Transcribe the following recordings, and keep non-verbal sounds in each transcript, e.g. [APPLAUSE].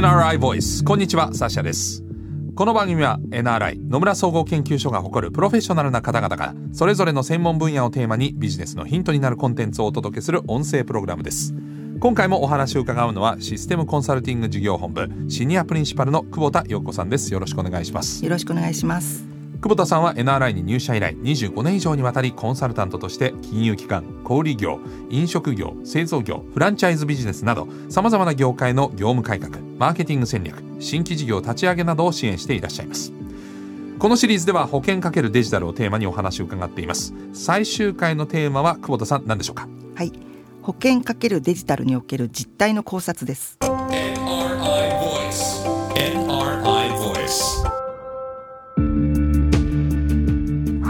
NRI ボイス。こんにちはサシャです。この番組は NRI 野村総合研究所が誇るプロフェッショナルな方々がそれぞれの専門分野をテーマにビジネスのヒントになるコンテンツをお届けする音声プログラムです。今回もお話を伺うのはシステムコンサルティング事業本部シニアプリンシパルの久保田陽子さんです。よろしくお願いします。よろしくお願いします。久保田さんは NRI に入社以来25年以上にわたりコンサルタントとして金融機関小売業飲食業製造業フランチャイズビジネスなどさまざまな業界の業務改革マーケティング戦略新規事業立ち上げなどを支援していらっしゃいます。このシリーズでは保険かけるデジタルをテーマにお話を伺っています。最終回のテーマは久保田さん何でしょうか？はい。保険かけるデジタルにおける実態の考察です。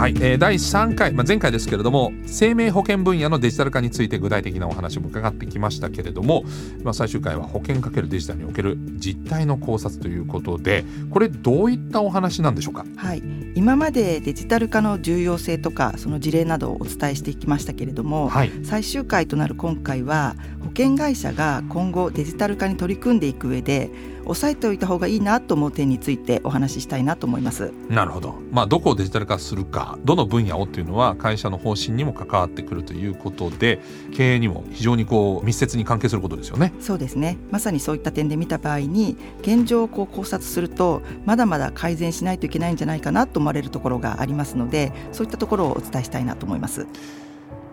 はい、えー、第3回、まあ、前回ですけれども生命保険分野のデジタル化について具体的なお話も伺ってきましたけれども、まあ、最終回は保険かけるデジタルにおける実態の考察ということでこれどういったお話なんでしょうか、はい、今までデジタル化の重要性とかその事例などをお伝えしてきましたけれども、はい、最終回となる今回は保険会社が今後デジタル化に取り組んでいく上で押さえておいた方がいいなと思う点についてお話ししたいなと思います。なるほど、まあ、どこをデジタル化するかどの分野をっていうのは会社の方針にも関わってくるということで経営にも非常にこう密接に関係することですよね。そうですね。まさにそういった点で見た場合に現状をこう考察するとまだまだ改善しないといけないんじゃないかなと思われるところがありますのでそういったところをお伝えしたいなと思います。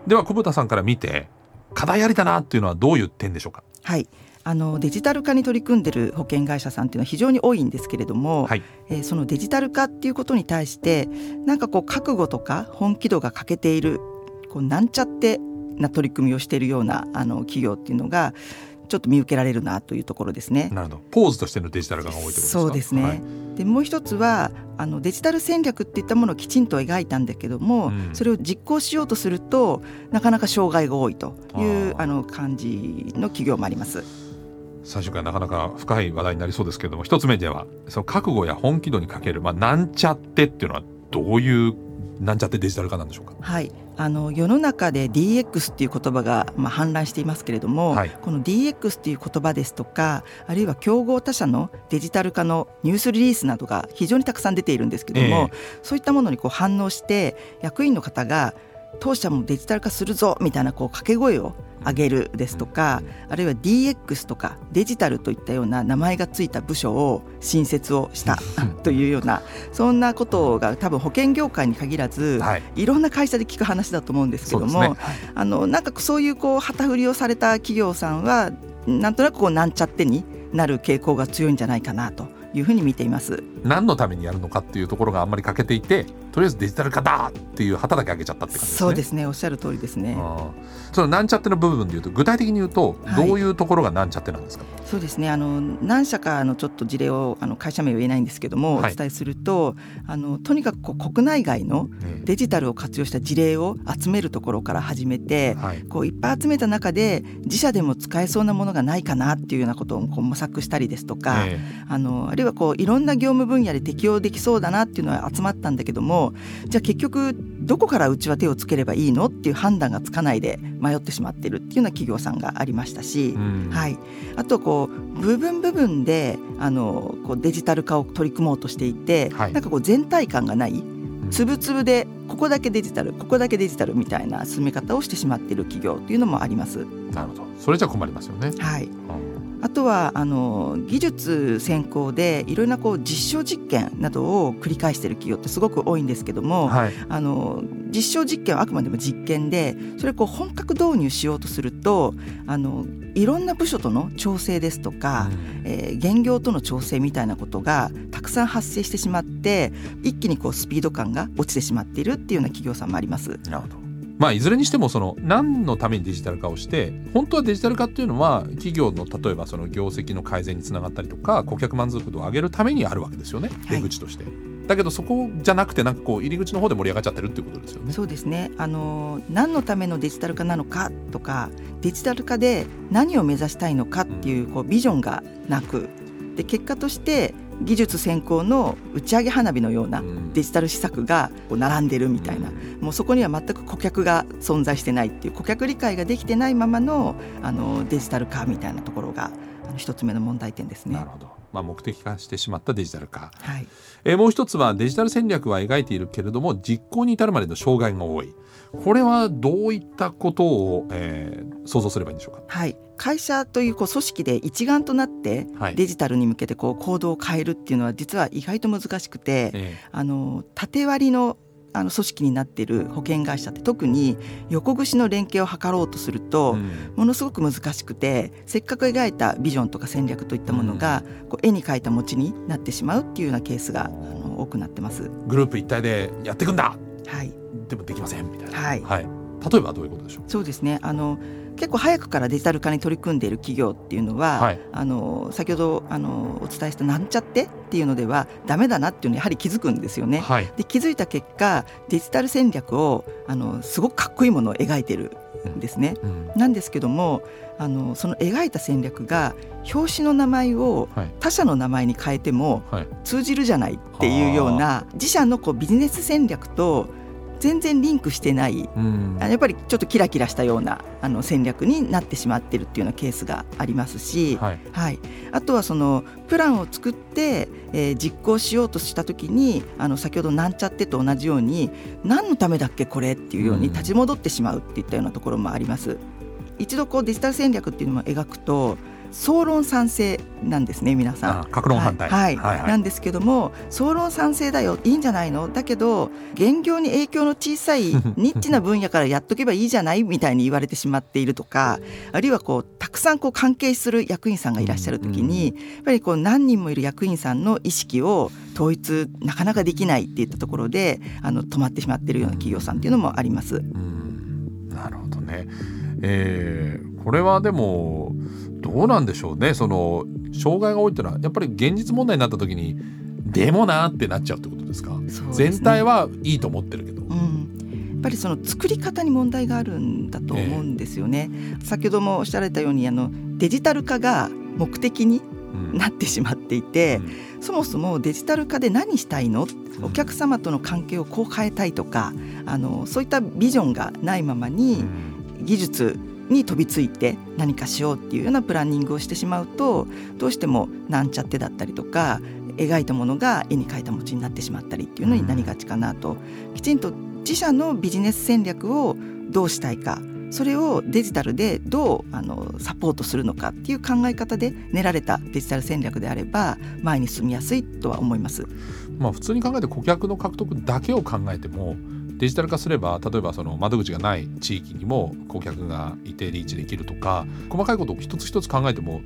では久保田さんから見て課題ありだなっていうのはどういう点でしょうか？はいあのデジタル化に取り組んでる保険会社さんっていうのは非常に多いんですけれども、はい、えー、そのデジタル化っていうことに対してなんかこう覚悟とか本気度が欠けているこうなんちゃってな取り組みをしているようなあの企業っていうのがちょっと見受けられるなというところですね。なるほど。ポーズとしてのデジタル化が多いとですそうですね。はい、でもう一つはあのデジタル戦略っていったものをきちんと描いたんだけども、うん、それを実行しようとするとなかなか障害が多いというあの感じの企業もあります。最初からなかなか深い話題になりそうですけれども一つ目ではその覚悟や本気度にかける、まあ、なんちゃってっていうのはどういうなんちゃってデジタル化なんでしょうか？はい、あの世の中で DX っていう言葉がまあ氾濫していますけれども、はい、この DX っていう言葉ですとか、あるいは競合他社のデジタル化のニュースリリースなどが非常にたくさん出ているんですけども、えー、そういったものにこう反応して役員の方が当社もデジタル化するぞみたいなこう掛け声を上げるですとかあるいは DX とかデジタルといったような名前がついた部署を新設をした [LAUGHS] というようなそんなことが多分保険業界に限らず、はい、いろんな会社で聞く話だと思うんですけども、ね。はい、あのなんかそういうこう旗振りをされた企業さんはなんとなくこうなんちゃってになる傾向が強いんじゃないかなというふうに見ています。何のためにやるのかっていうところがあんまり欠けていてとりあえずデジタル化だっていう旗だけ上げちゃったって感じですね。そうですね。おっしゃる通りですね。そのなんちゃっての部分でいうと具体的に言うとどういうところがなんちゃってなんですか、はい、そうですね。あの何社かのちょっと事例をあの会社名は言えないんですけども、はい、お伝えするとあのとにかくこう国内外のデジタルを活用した事例を集めるところから始めて、はい、こういっぱい集めた中で自社でも使えそうなものがないかなっていうようなことをこう模索したりですとか、えー、あのあるいはこういろんな業務分野で適用できそうだなっていうのは集まったんだけどもじゃあ結局どこからうちは手をつければいいのっていう判断がつかないで迷ってしまってるっていうような企業さんがありましたし、うん、はい、あとこう部分部分であのこうデジタル化を取り組もうとしていて、はい、なんかこう全体感がない。つぶつぶでここだけデジタルここだけデジタルみたいな進め方をしてしまっている企業というのもあります。なるほど。それじゃ困りますよね。はい、うんあとはあの技術先行でいろいろなこう実証実験などを繰り返している企業ってすごく多いんですけども、はい、あの実証実験はあくまでも実験でそれをこう本格導入しようとするとあのいろんな部署との調整ですとか、うん、えー、現業との調整みたいなことがたくさん発生してしまって一気にこうスピード感が落ちてしまっているっていうような企業さんもあります。なるほどまあ、いずれにしてもその何のためにデジタル化をして本当はデジタル化っていうのは企業の例えばその業績の改善につながったりとか顧客満足度を上げるためにあるわけですよね出口として。はいだけどそこじゃなくてなんかこう入り口の方で盛り上がっちゃってるっていうことですよね。そうですね。あの何のためのデジタル化なのかとかデジタル化で何を目指したいのかっていうこうビジョンがなくで結果として技術先行の打ち上げ花火のようなデジタル施策がこう並んでるみたいな、もうそこには全く顧客が存在してないっていう顧客理解ができてないままのあのデジタル化みたいなところが一つ目の問題点ですね。なるほどまあ、目的化してしまったデジタル化、はい、えー、もう一つはデジタル戦略は描いているけれども実行に至るまでの障害が多い。これはどういったことを、えー、想像すればいいんでしょうか？はい。会社というこう組織で一丸となってデジタルに向けてこう行動を変えるっていうのは実は意外と難しくて、ええ、あの縦割りのあの組織になっている保険会社って特に横串の連携を図ろうとすると、ものすごく難しくてせっかく描いたビジョンとか戦略といったものが、こう絵に描いた餅になってしまうっていうようなケースがあの多くなってます。グループ一体でやっていくんだ、はい、でもできませんみたいな、はい、はい、例えばどういうことでしょう？そうですね。あの結構早くからデジタル化に取り組んでいる企業っていうのは、はい、あの先ほどあのお伝えしたなんちゃってっていうのではダメだなっていうのにやはり気づくんですよね。はい、で気づいた結果デジタル戦略をあのすごくかっこいいものを描いてるんですね。うん。うん、なんですけどもあのその描いた戦略が表紙の名前を他社の名前に変えても通じるじゃないっていうような自社のこうビジネス戦略と全然リンクしてない、うん、やっぱりちょっとキラキラしたようなあの戦略になってしまってるっていうようなケースがありますし、はい、はい、あとはそのプランを作って、えー、実行しようとした時にあの先ほどなんちゃってと同じように何のためだっけこれっていうように立ち戻ってしまうっていったようなところもあります。一度こうデジタル戦略っていうのも描くと総論賛成なんですね皆さん。格論反対、はい、はいはい、なんですけども総論賛成だよいいんじゃないの。だけど現業に影響の小さい [LAUGHS] ニッチな分野からやっとけばいいじゃないみたいに言われてしまっているとかあるいはこうたくさんこう関係する役員さんがいらっしゃる時に、やっぱりこう何人もいる役員さんの意識を統一なかなかできないっていったところであの止まってしまっているような企業さんっていうのもあります。なるほどね、えー、これはでもどうなんでしょうね。その障害が多いっていうのはやっぱり現実問題になった時にでもなってなっちゃうってことですか、ね、全体はいいと思ってるけど。うん。やっぱりその作り方に問題があるんだと思うんですよね。えー、先ほどもおっしゃられたようにあのデジタル化が目的になってしまっていて、うん、そもそもデジタル化で何したいの、うん、お客様との関係をこう変えたいとかあのそういったビジョンがないままに、技術に飛びついて何かしようっていうようなプランニングをしてしまうとどうしてもなんちゃってだったりとか描いたものが絵に描いた餅になってしまったりっていうのになりがちかなと、きちんと自社のビジネス戦略をどうしたいかそれをデジタルでどうあのサポートするのかっていう考え方で練られたデジタル戦略であれば前に進みやすいとは思います。まあ、普通に考えて顧客の獲得だけを考えてもデジタル化すれば例えばその窓口がない地域にも顧客が一定リーチできるとか細かいことを一つ一つ考えても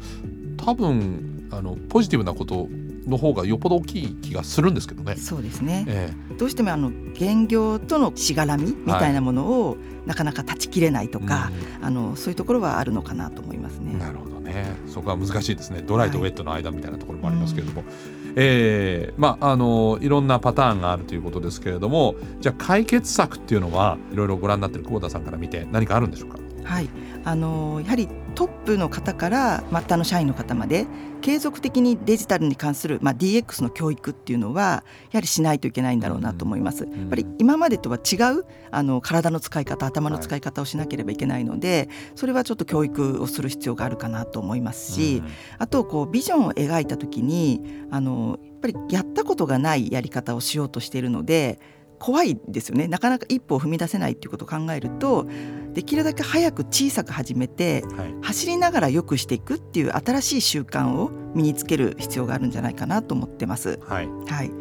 多分あのポジティブなことの方がよっぽど大きい気がするんですけどね。そうですね、ええ、どうしてもあの現業とのしがらみみたいなものを、なかなか断ち切れないとか、うん、あのそういうところはあるのかなと思いますね。なるほどね。そこは難しいですね。ドライとウェットの間みたいなところもありますけれども、はい、えー、まああのいろんなパターンがあるということですけれどもじゃあ解決策っていうのはいろいろご覧になってる久保田さんから見て何かあるんでしょうか？はい。あのやはりトップの方から末端の社員の方まで継続的にデジタルに関する、まあ、DX の教育っていうのはやはりしないといけないんだろうなと思います。やっぱり今までとは違うあの体の使い方頭の使い方をしなければいけないのでそれはちょっと教育をする必要があるかなと思いますしあとこうビジョンを描いた時にあのやっぱりやったことがないやり方をしようとしているので怖いですよね。なかなか一歩を踏み出せないっていうことを考えるとできるだけ早く小さく始めて、はい、走りながら良くしていくっていう新しい習慣を身につける必要があるんじゃないかなと思ってます。はい、はい、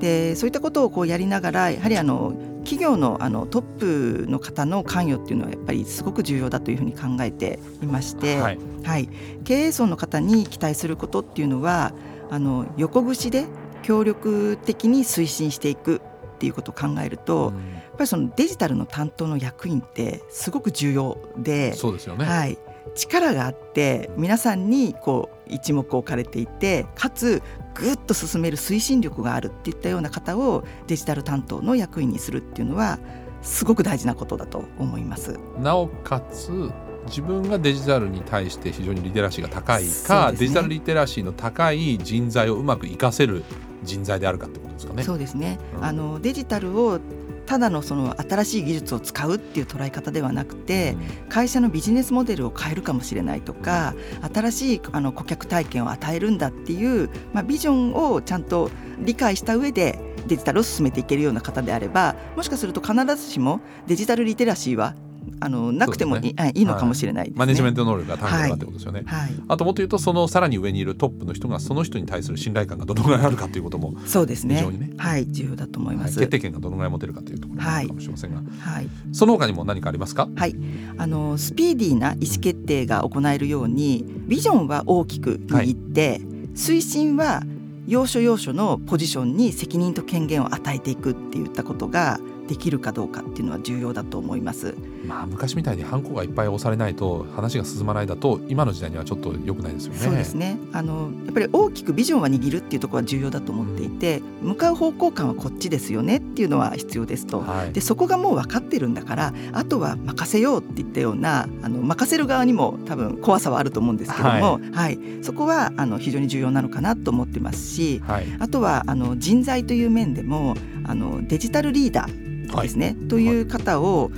でそういったことをこうやりながらやはりあの企業のあのトップの方の関与っていうのはやっぱりすごく重要だというふうに考えていまして、はい、はい、経営層の方に期待することっていうのはあの横串で協力的に推進していくっていうことを考えると、うん、やっぱりそのデジタルの担当の役員ってすごく重要でそうですよね、はい、力があって皆さんにこう一目置かれていてかつぐっと進める推進力があるっていったような方をデジタル担当の役員にするっていうのはすごく大事なことだと思います。なおかつ自分がデジタルに対して非常にリテラシーが高いか、ね、デジタルリテラシーの高い人材をうまく活かせる人材であるかってことですかね。そうですね、うん、あのデジタルをただのその新しい技術を使うっていう捉え方ではなくて会社のビジネスモデルを変えるかもしれないとか新しいあの顧客体験を与えるんだっていう、まあ、ビジョンをちゃんと理解した上でデジタルを進めていけるような方であればもしかすると必ずしもデジタルリテラシーはあのなくてもいい,、ね、いいのかもしれない、ねはい、マネジメント能力が高いかってことですよね、はい、あともっと言うとそのさらに上にいるトップの人がその人に対する信頼感がどのぐらいあるかということもそうですね。非常にね。はい。重要だと思います、はい、決定権がどのぐらい持てるかというところかもしれませんが、はい、その他にも何かありますか？はい。あのスピーディーな意思決定が行えるようにビジョンは大きく握って、推進は要所要所のポジションに責任と権限を与えていくっていったことができるかどうかっていうのは重要だと思います。まあ昔みたいにハンコがいっぱい押されないと話が進まないだと今の時代にはちょっと良くないですよね。そうですね。あのやっぱり大きくビジョンは握るっていうところは重要だと思っていて、向かう方向感はこっちですよねっていうのは必要ですと。はい、でそこがもう分かってるんだからあとは任せようっていったようなあの任せる側にも多分怖さはあると思うんですけども、はい、はい、そこはあの非常に重要なのかなと思ってますし、はい、あとはあの人材という面でもあのデジタルリーダーですね、はい、という方を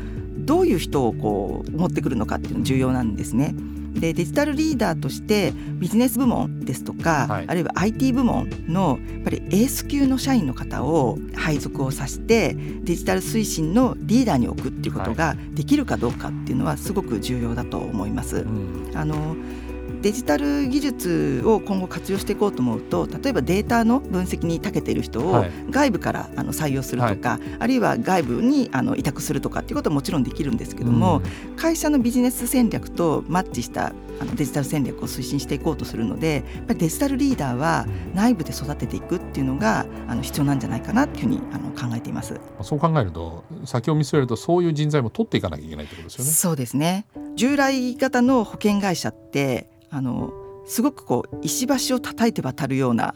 どういう人をこう持ってくるのかっていうのが重要なんですね。でデジタルリーダーとしてビジネス部門ですとか、はい、あるいは IT 部門のやっぱりエース級の社員の方を配属をさせてデジタル推進のリーダーに置くっていうことができるかどうかっていうのはすごく重要だと思います。うん、あのデジタル技術を今後活用していこうと思うと例えばデータの分析に長けている人を外部からあの採用するとか、はい、あるいは外部にあの委託するとかっていうことはもちろんできるんですけども、うん、会社のビジネス戦略とマッチしたあのデジタル戦略を推進していこうとするのでやっぱりデジタルリーダーは内部で育てていくっていうのがあの必要なんじゃないかなっていうふうにあの考えています。そう考えると先を見据えるとそういう人材も取っていかなきゃいけないってことですよね。そうですね。従来型の保険会社ってあのすごくこう石橋を叩いて渡るような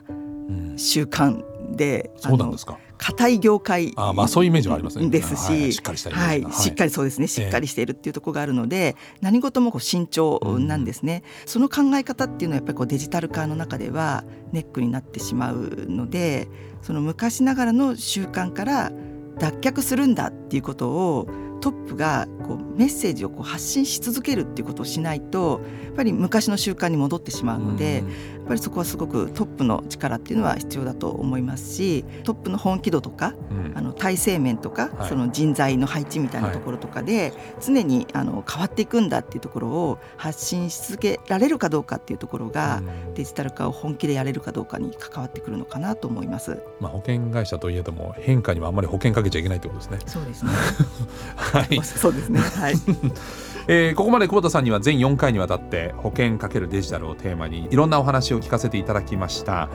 習慣で、うん、そうなんですか。硬い業界あまあそういうイメージはありますね。ですし、はい、しっかりしたはい、しっかりそうですね。しっかりしているっていうところがあるので、えー、何事もこう慎重なんですね、うん、その考え方っていうのはやっぱりこうデジタル化の中ではネックになってしまうのでその昔ながらの習慣から脱却するんだっていうことをトップがこうメッセージをこう発信し続けるっていうことをしないとやっぱり昔の習慣に戻ってしまうので、ぱりそこはすごくトップの力っていうのは必要だと思いますしトップの本気度とか、うん、あの体制面とか、はい、その人材の配置みたいなところとかで、常にあの変わっていくんだっていうところを発信し続けられるかどうかっていうところが、うん、デジタル化を本気でやれるかどうかに関わってくるのかなと思います。まあ、保険会社といえども変化にはあんまり保険かけちゃいけないってことですね。そうですね。[LAUGHS] はい。そうですね。はい。[LAUGHS] えー、ここまで久保田さんには全4回にわたって保険かけるデジタルをテーマにいろんなお話を聞かせていただきました、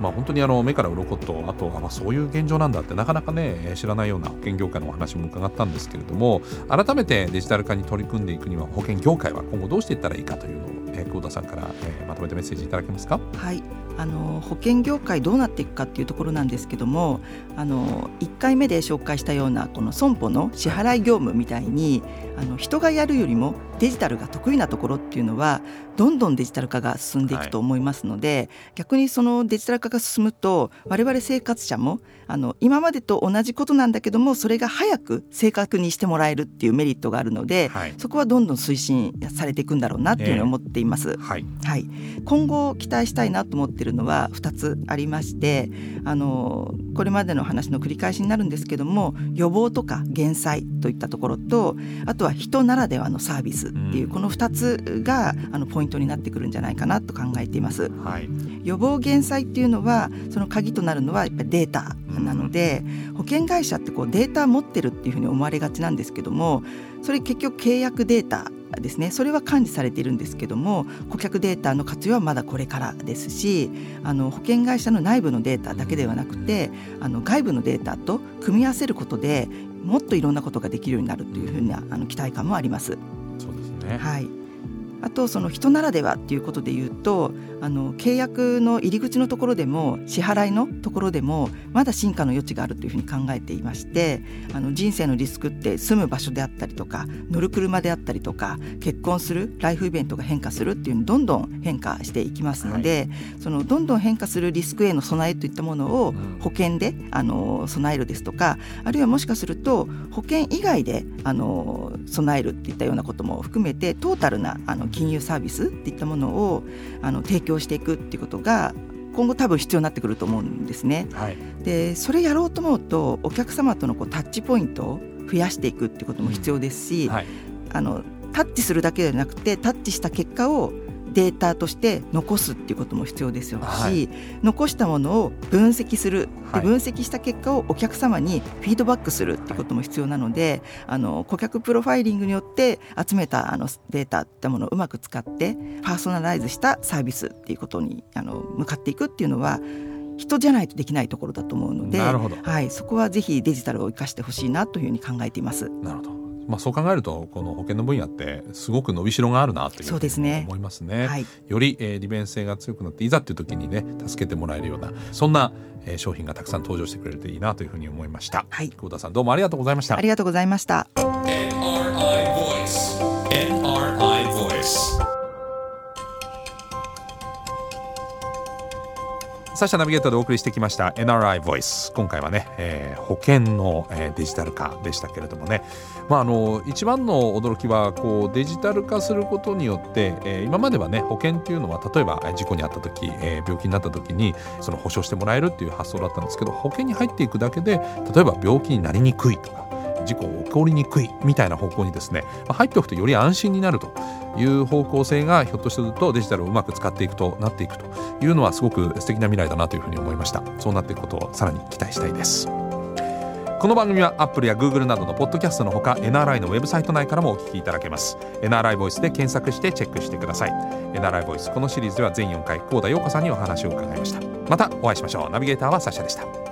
まあ、本当にあの目から鱗とあとまあそういう現状なんだってなかなかね知らないような保険業界のお話も伺ったんですけれども改めてデジタル化に取り組んでいくには保険業界は今後どうしていったらいいかというのを、えー、久保田さんから、えー、まとめてメッセージいただけますか？はいあの保険業界どうなっていくかっていうところなんですけどもあの1回目で紹介したようなこの損保の支払い業務みたいにあの人がやるよりもデジタルが得意なところっていうのはどんどんデジタル化が進んでいくと思いますので、はい、逆にそのデジタル化が進むと我々生活者もあの今までと同じことなんだけどもそれが早く正確にしてもらえるっていうメリットがあるので、はい、そこはどんどん推進されていくんだろうなっていうふうに思っています。えー、はい、はい、今後期待したいなと思っているのは2つありましてあのこれまでの話の繰り返しになるんですけども予防とか減災といったところとあとは人ならではのサービスっていう、この2つがあのポイントになってくるんじゃないかなと考えています。はい、予防減災っていうのはその鍵となるのはやっぱりデータなので、保険会社ってこうデータ持ってるっていうふうに思われがちなんですけどもそれ結局契約データですねそれは管理されているんですけども顧客データの活用はまだこれからですしあの保険会社の内部のデータだけではなくてあの外部のデータと組み合わせることでもっといろんなことができるようになるというふうなあの期待感もあります。ね。はい。あとその人ならではっていうことで言うとあの契約の入り口のところでも支払いのところでもまだ進化の余地があるというふうに考えていましてあの人生のリスクって住む場所であったりとか乗る車であったりとか結婚するライフイベントが変化するっていうのどんどん変化していきますので、はい、そのどんどん変化するリスクへの備えといったものを保険であの備えるですとかあるいはもしかすると保険以外であの備えるっていったようなことも含めてトータルなあの金融サービスっていったものをあの提供していくっていうことが今後多分必要になってくると思うんですね。はい、でそれやろうと思うとお客様とのこうタッチポイントを増やしていくっていうことも必要ですし、うんはい、あのタッチするだけではなくてタッチした結果をデータとして残すっていうことも必要ですよし、はい、残したものを分析する、で分析した結果をお客様にフィードバックするっていうことも必要なので、あの顧客プロファイリングによって集めたあのデータってものをうまく使ってパーソナライズしたサービスっていうことにあの向かっていくっていうのは人じゃないとできないところだと思うので、はい、そこはぜひデジタルを生かしてほしいなというふうに考えています。なるほどまあ、そう考えるとこの保険の分野ってすごく伸びしろがあるなというふうに思いますね。すねはい、より、えー、利便性が強くなっていざっていう時にね助けてもらえるようなそんな、えー、商品がたくさん登場してくれるといいなというふうに思いました。はい、久保田さんどうもありがとうございました。ありがとうございました。サッシャナビゲーターでお送りしてきました NRI Voice 今回はね、えー、保険の、えー、デジタル化でしたけれどもね、まあ、あの一番の驚きはこうデジタル化することによって、えー、今まではね保険っていうのは例えば事故に遭った時、えー、病気になった時にその保証してもらえるっていう発想だったんですけど保険に入っていくだけで例えば病気になりにくいとか事故起こりにくいみたいな方向にですね入っておくとより安心になるという方向性がひょっとするとデジタルをうまく使っていくとなっていくというのはすごく素敵な未来だなというふうに思いました。そうなっていくことをさらに期待したいです。この番組は Apple や Google などのポッドキャストのほか NRI のウェブサイト内からもお聞きいただけます。NRI ボイスで検索してチェックしてください。NRI ボイスこのシリーズでは全4回久保田陽子さんにお話を伺いました。またお会いしましょう。ナビゲーターはサッシャでした。